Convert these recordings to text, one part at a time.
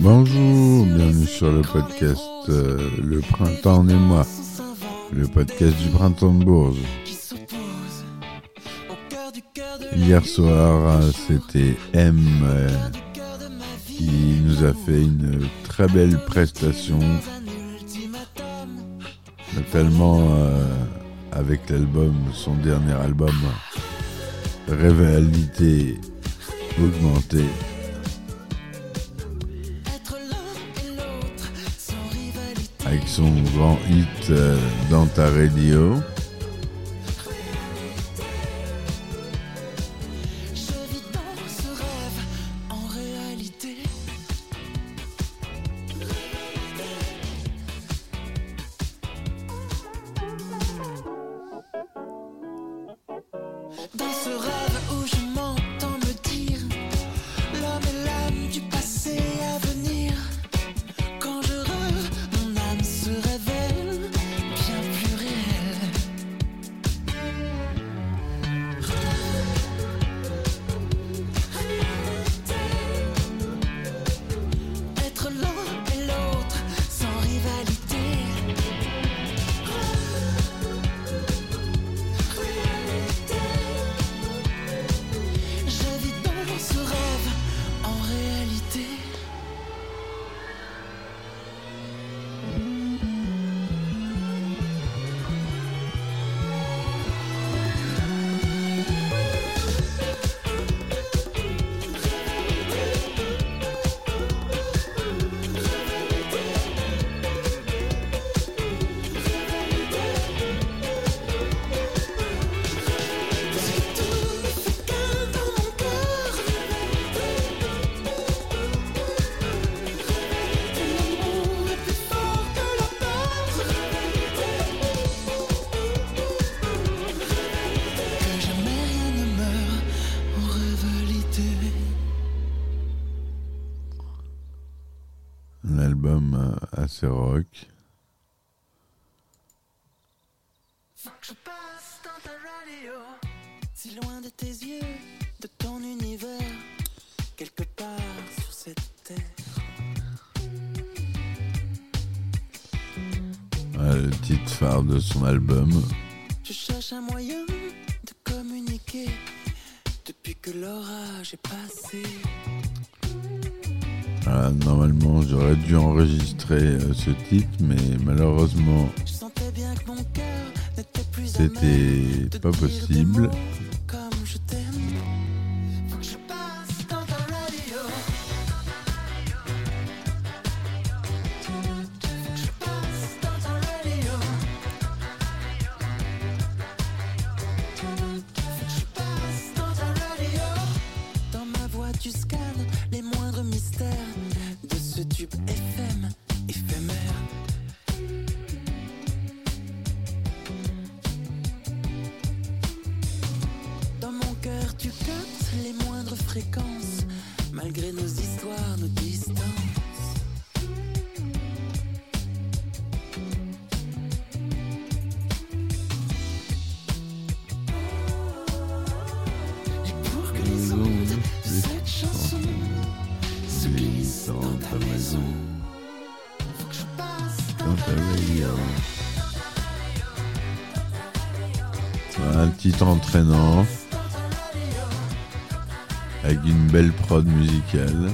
Bonjour, bienvenue sur le podcast euh, Le printemps et moi, le podcast du printemps de Bourges. Hier soir, c'était M euh, qui nous a fait une très belle prestation, notamment euh, avec l'album, son dernier album, Révalité augmentée. avec son grand hit euh, dans ta radio. C'est rock. Faut que je passe dans ta radio, si loin de tes yeux, de ton univers, quelque part sur cette terre. Le titre phare de son album. Je cherche un moyen de communiquer depuis que l'orage est passé. Ah, normalement, j'aurais dû enregistrer euh, ce titre, mais malheureusement, c'était pas possible. Dans mon cœur, tu captes les moindres fréquences. Un titre entraînant. Avec une belle prod musicale.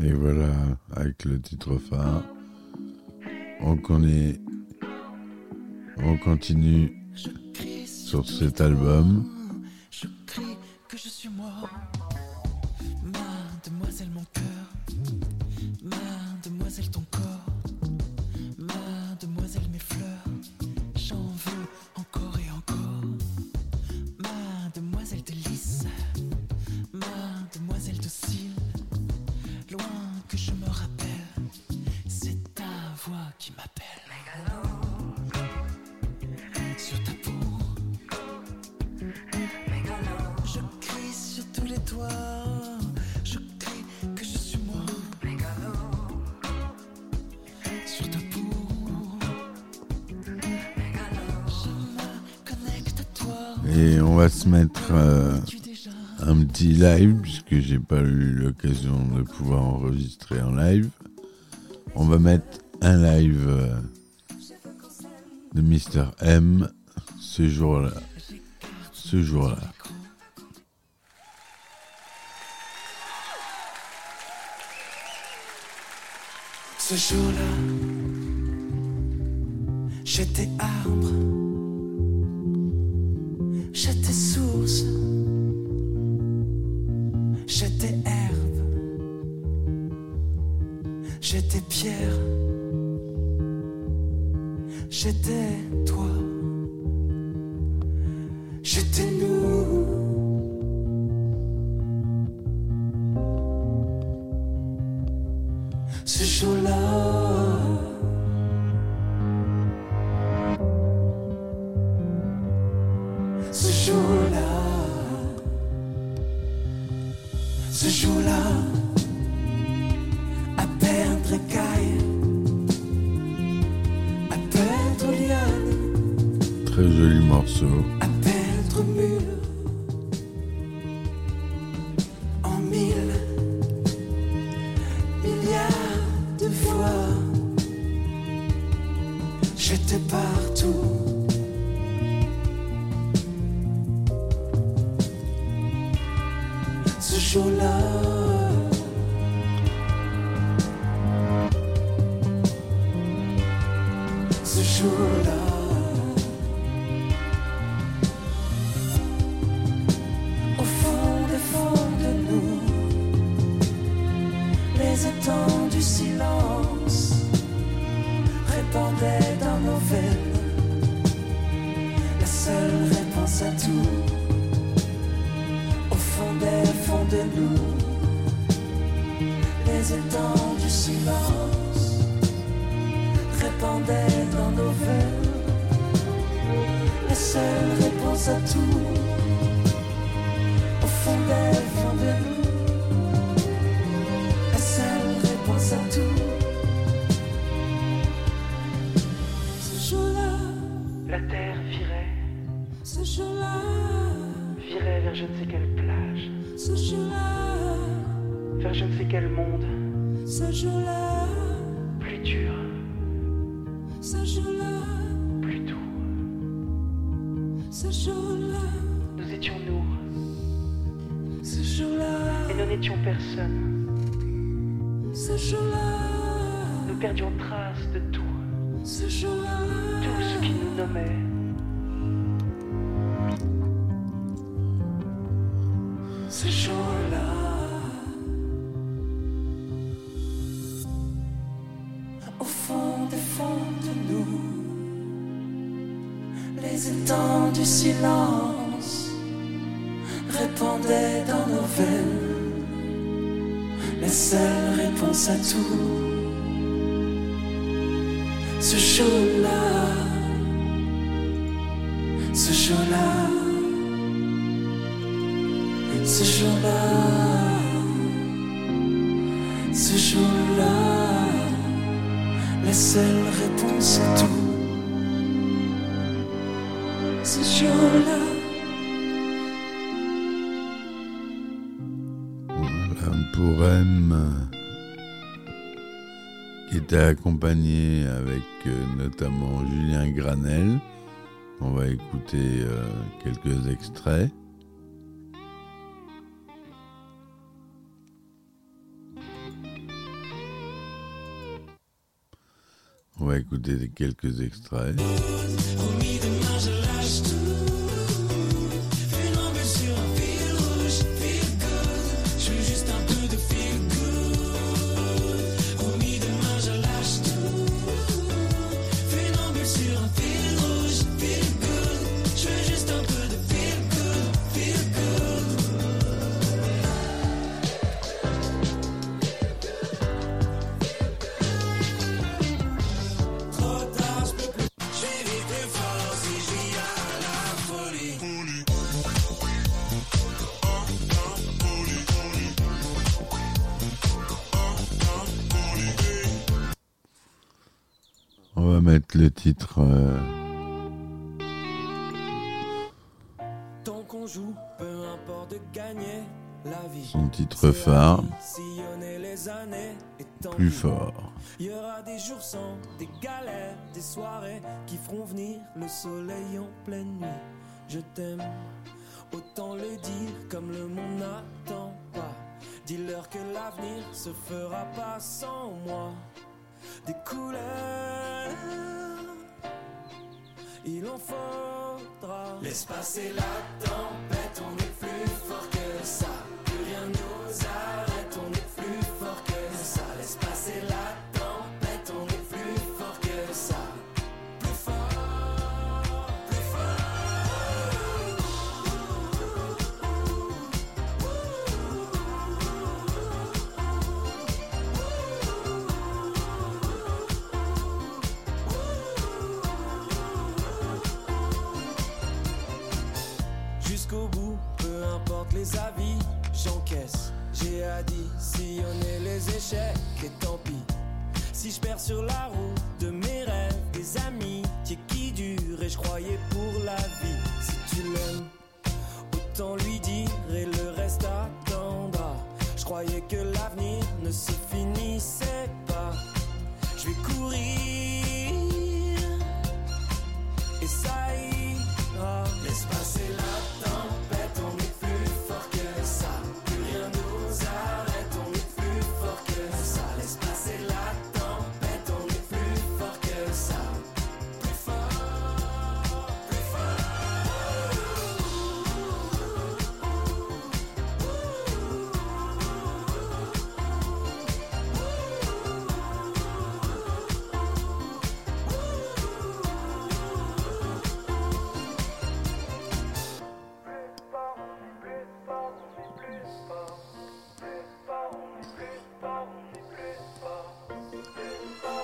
Et voilà, avec le titre phare. On connaît. On continue sur cet album. Je crie que je suis moi. Mademoiselle, mon cœur. Mademoiselle, ton corps. Et on va se mettre euh, un petit live, puisque j'ai pas eu l'occasion de pouvoir enregistrer en live. On va mettre un live euh, de Mr. M ce jour-là. Ce jour-là. Ce jour-là, j'étais arbre, j'étais source, j'étais herbe, j'étais pierre, j'étais toi, ce jour-là, répandaient dans nos veines. La seule réponse à tout. Au fond des fonds de nous. La seule réponse à tout. Ce jour-là, La terre virait, ce jour-là, virait vers je ne sais quelle plage, ce jour-là, vers je ne sais quel monde, ce jour-là, ce jour-là, Nous étions nous, ce jour-là, et nous n'étions personne. ce jour-là, Nous perdions trace de tout, ce jour-là, tout ce qui nous nommait. Silence répandaient dans nos veines la seule réponse à tout. Ce jour-là, ce jour-là. Ce jour-là, ce jour-là, la seule réponse à tout. Voilà, pour M, qui était accompagné avec euh, notamment Julien Granel. On va écouter euh, quelques extraits. On va écouter quelques extraits. vieux titre. Euh. Tant qu'on joue, peu importe de gagner la vie. Son titre phare. Les années, et plus fort. Il y aura des jours sans, des galères, des soirées qui feront venir le soleil en pleine nuit. Je t'aime, autant le dire comme le monde n'attend pas. Dis-leur que l'avenir se fera pas sans moi. Des couleurs il en faudra. L'espace et la tempête.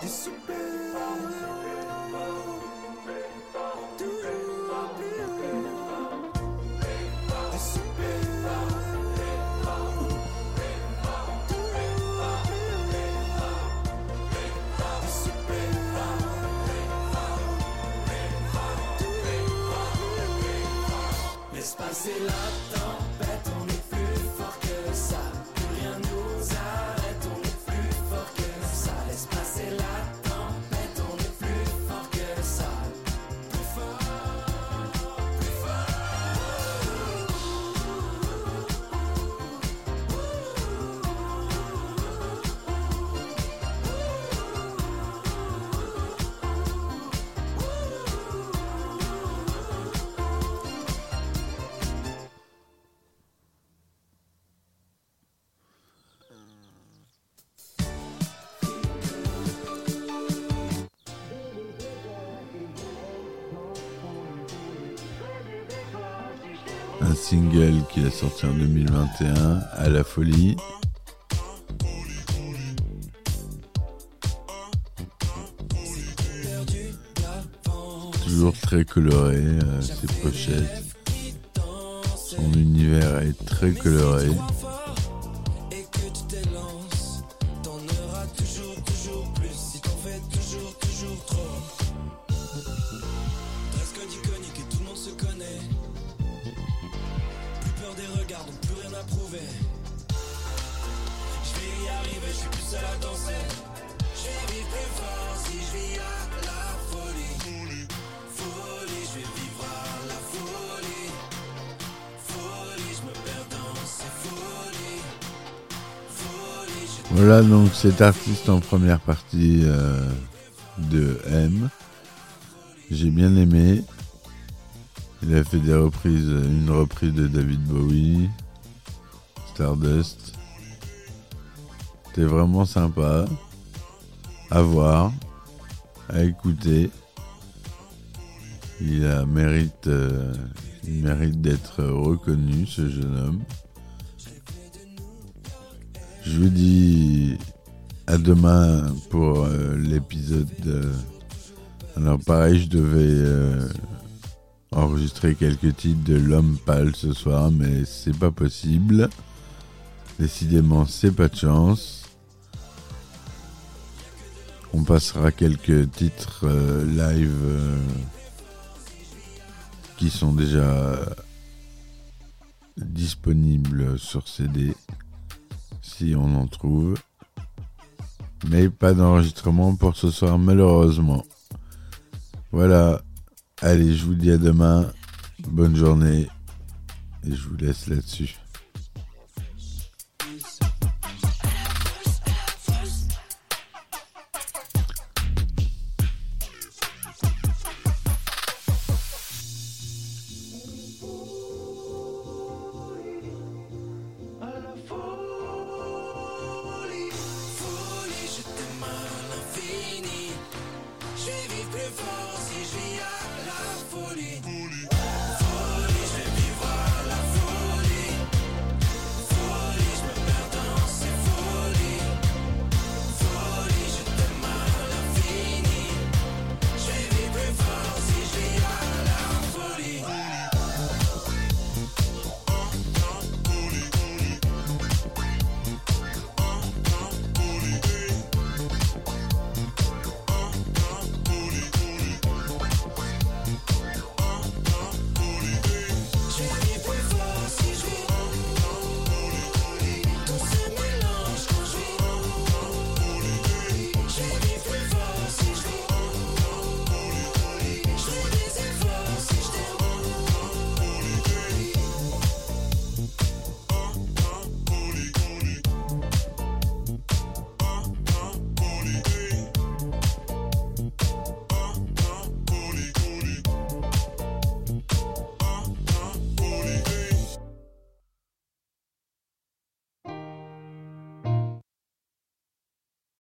Isso single qu'il a sorti en 2021, À la folie. Toujours très coloré, euh, ses pochettes. Son univers est très coloré. Voilà donc cet artiste en première partie euh, de M. J'ai bien aimé. Il a fait des reprises, une reprise de David Bowie, Stardust. C'était vraiment sympa à voir, à écouter. Il a, mérite, euh, il mérite d'être reconnu, ce jeune homme. Je vous dis à demain pour euh, l'épisode. alors pareil, je devais euh, enregistrer quelques titres de L'homme pâle ce soir, mais c'est pas possible. Décidément, c'est pas de chance. On passera quelques titres euh, live qui sont déjà disponibles sur CD si on en trouve. Mais pas d'enregistrement pour ce soir malheureusement. Voilà. Allez, je vous dis à demain. Bonne journée. Et je vous laisse là-dessus.